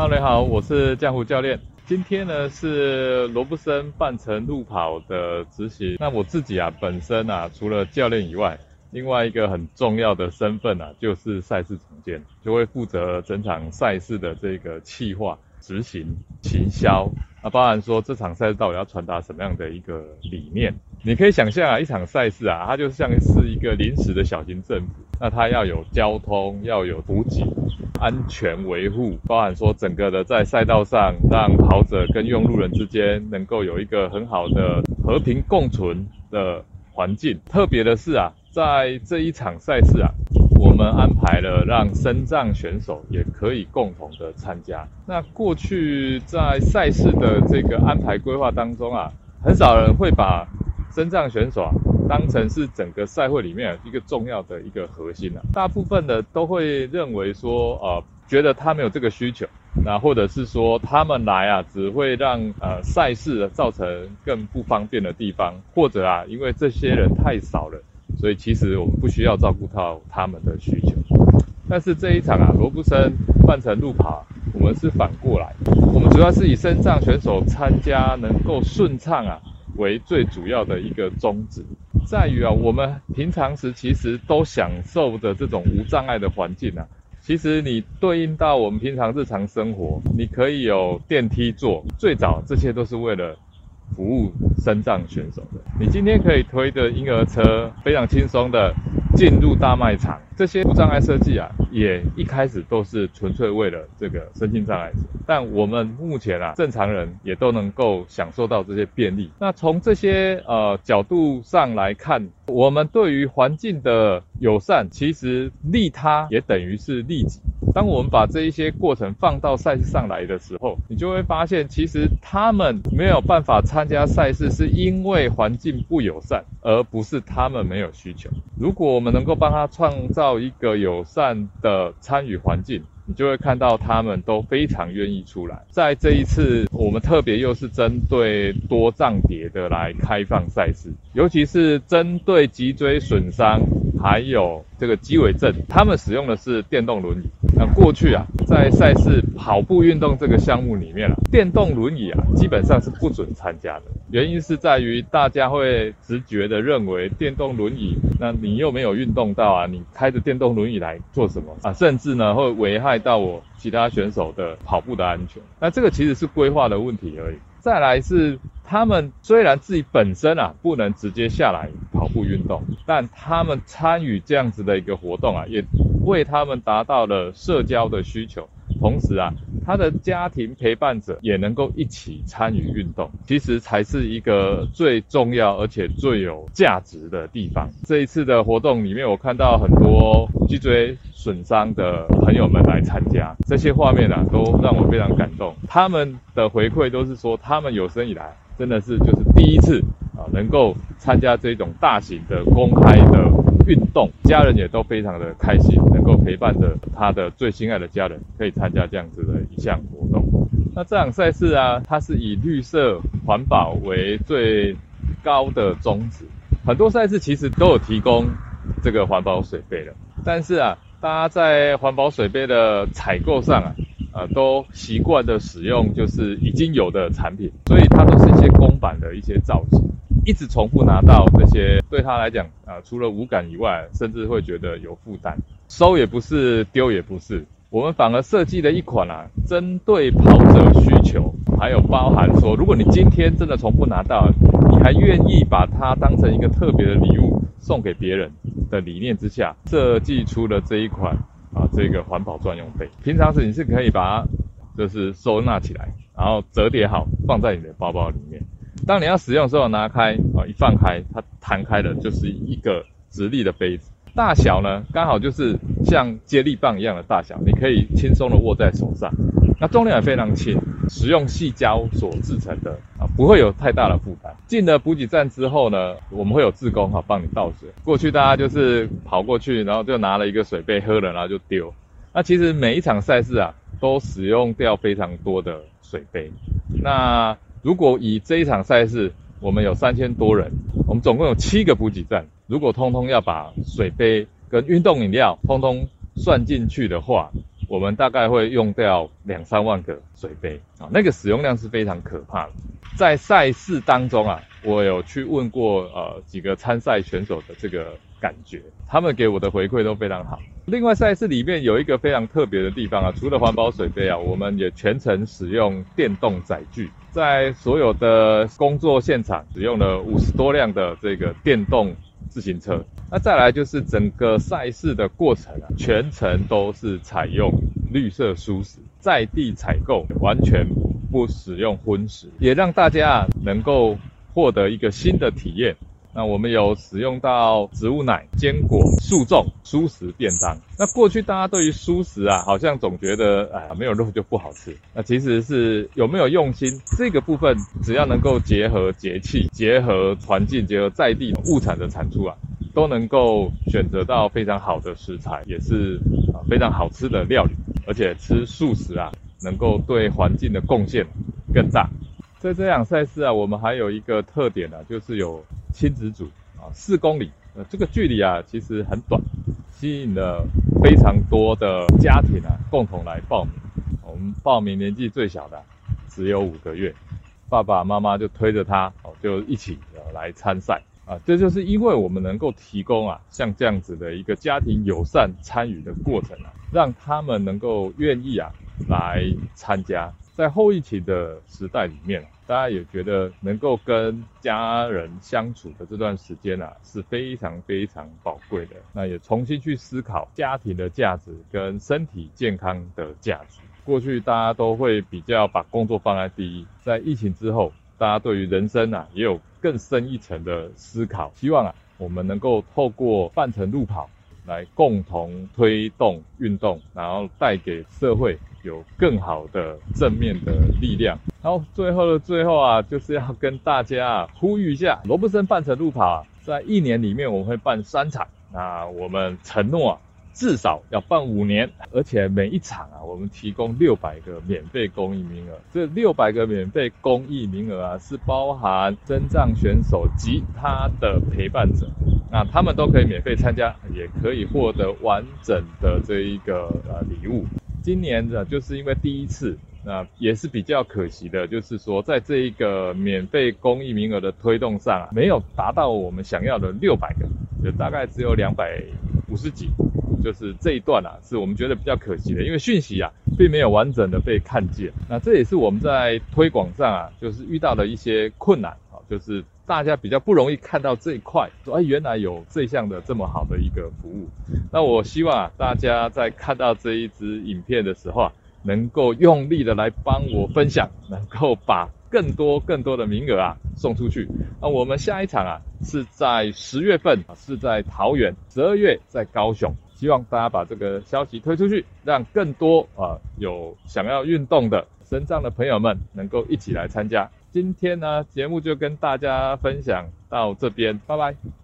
Hello，你好，我是江湖教练。今天呢是罗布森半程路跑的执行。那我自己啊，本身啊，除了教练以外，另外一个很重要的身份啊，就是赛事总监，就会负责整场赛事的这个企划、执行、行销。那包含说这场赛事到底要传达什么样的一个理念？你可以想象啊，一场赛事啊，它就像是一个临时的小型政府。那它要有交通，要有补给。安全维护，包含说整个的在赛道上，让跑者跟用路人之间能够有一个很好的和平共存的环境。特别的是啊，在这一场赛事啊，我们安排了让身障选手也可以共同的参加。那过去在赛事的这个安排规划当中啊，很少人会把身障选手啊。当成是整个赛会里面一个重要的一个核心啊，大部分的都会认为说，呃，觉得他没有这个需求，那或者是说他们来啊，只会让呃赛事造成更不方便的地方，或者啊，因为这些人太少了，所以其实我们不需要照顾到他们的需求。但是这一场啊，罗布森半程路跑，我们是反过来，我们主要是以身障选手参加能够顺畅啊为最主要的一个宗旨。在于啊，我们平常时其实都享受的这种无障碍的环境啊，其实你对应到我们平常日常生活，你可以有电梯坐，最早这些都是为了服务身障选手的。你今天可以推的婴儿车，非常轻松的进入大卖场，这些无障碍设计啊，也一开始都是纯粹为了这个身心障碍者。但我们目前啊，正常人也都能够享受到这些便利。那从这些呃角度上来看，我们对于环境的友善，其实利他也等于是利己。当我们把这一些过程放到赛事上来的时候，你就会发现，其实他们没有办法参加赛事，是因为环境不友善，而不是他们没有需求。如果我们能够帮他创造到一个友善的参与环境，你就会看到他们都非常愿意出来。在这一次，我们特别又是针对多障碟的来开放赛事，尤其是针对脊椎损伤还有这个肌尾症，他们使用的是电动轮椅。那过去啊，在赛事跑步运动这个项目里面啊，电动轮椅啊基本上是不准参加的。原因是在于大家会直觉的认为电动轮椅，那你又没有运动到啊，你开着电动轮椅来做什么啊？甚至呢会危害到我其他选手的跑步的安全。那这个其实是规划的问题而已。再来是他们虽然自己本身啊不能直接下来跑步运动，但他们参与这样子的一个活动啊，也为他们达到了社交的需求。同时啊，他的家庭陪伴者也能够一起参与运动，其实才是一个最重要而且最有价值的地方。这一次的活动里面，我看到很多脊椎损伤的朋友们来参加，这些画面啊，都让我非常感动。他们的回馈都是说，他们有生以来真的是就是第一次啊，能够参加这种大型的公开的。运动，家人也都非常的开心，能够陪伴着他的最心爱的家人，可以参加这样子的一项活动。那这场赛事啊，它是以绿色环保为最高的宗旨。很多赛事其实都有提供这个环保水杯的，但是啊，大家在环保水杯的采购上啊，呃，都习惯的使用就是已经有的产品，所以它都是一些公版的一些造型。一直重复拿到这些，对他来讲啊，除了无感以外，甚至会觉得有负担。收也不是，丢也不是，我们反而设计了一款啊，针对跑者需求，还有包含说，如果你今天真的重复拿到，你还愿意把它当成一个特别的礼物送给别人的理念之下，设计出了这一款啊，这个环保专用杯。平常时你是可以把它就是收纳起来，然后折叠好，放在你的包包里面。当你要使用的时候，拿开啊，一放开，它弹开的就是一个直立的杯子。大小呢，刚好就是像接力棒一样的大小，你可以轻松的握在手上。那重量也非常轻，使用细胶所制成的啊，不会有太大的负担。进了补给站之后呢，我们会有志工哈帮你倒水。过去大家就是跑过去，然后就拿了一个水杯喝了，然后就丢。那其实每一场赛事啊，都使用掉非常多的水杯。那如果以这一场赛事，我们有三千多人，我们总共有七个补给站。如果通通要把水杯跟运动饮料通通算进去的话，我们大概会用掉两三万个水杯啊，那个使用量是非常可怕的。在赛事当中啊，我有去问过呃几个参赛选手的这个感觉，他们给我的回馈都非常好。另外赛事里面有一个非常特别的地方啊，除了环保水杯啊，我们也全程使用电动载具，在所有的工作现场使用了五十多辆的这个电动自行车。那再来就是整个赛事的过程啊，全程都是采用绿色蔬食，在地采购，完全不使用荤食，也让大家能够获得一个新的体验。那我们有使用到植物奶、坚果、素粽、蔬食便当。那过去大家对于蔬食啊，好像总觉得哎没有肉就不好吃。那其实是有没有用心这个部分，只要能够结合节气、结合环境、结合在地物产的产出啊。都能够选择到非常好的食材，也是啊非常好吃的料理，而且吃素食啊，能够对环境的贡献更大。在这场赛事啊，我们还有一个特点呢，就是有亲子组啊，四公里，呃，这个距离啊其实很短，吸引了非常多的家庭啊共同来报名。我们报名年纪最小的只有五个月，爸爸妈妈就推着他哦，就一起来参赛。啊，这就是因为我们能够提供啊，像这样子的一个家庭友善参与的过程啊，让他们能够愿意啊来参加。在后疫情的时代里面，大家也觉得能够跟家人相处的这段时间啊，是非常非常宝贵的。那也重新去思考家庭的价值跟身体健康的价值。过去大家都会比较把工作放在第一，在疫情之后。大家对于人生啊，也有更深一层的思考。希望啊，我们能够透过半程路跑来共同推动运动，然后带给社会有更好的正面的力量。然后最后的最后啊，就是要跟大家呼吁一下，罗布森半程路跑啊，在一年里面我们会办三场。那我们承诺啊。至少要办五年，而且每一场啊，我们提供六百个免费公益名额。这六百个免费公益名额啊，是包含征障选手及他的陪伴者，那他们都可以免费参加，也可以获得完整的这一个呃礼物。今年呢就是因为第一次，那也是比较可惜的，就是说在这一个免费公益名额的推动上啊，没有达到我们想要的六百个，就大概只有两百五十几。就是这一段啊，是我们觉得比较可惜的，因为讯息啊，并没有完整的被看见。那这也是我们在推广上啊，就是遇到的一些困难啊，就是大家比较不容易看到这一块，说哎，原来有这项的这么好的一个服务。那我希望啊，大家在看到这一支影片的时候啊，能够用力的来帮我分享，能够把更多更多的名额啊送出去。那我们下一场啊，是在十月份，是在桃园；十二月在高雄。希望大家把这个消息推出去，让更多啊有想要运动的身障的朋友们能够一起来参加。今天呢，节目就跟大家分享到这边，拜拜。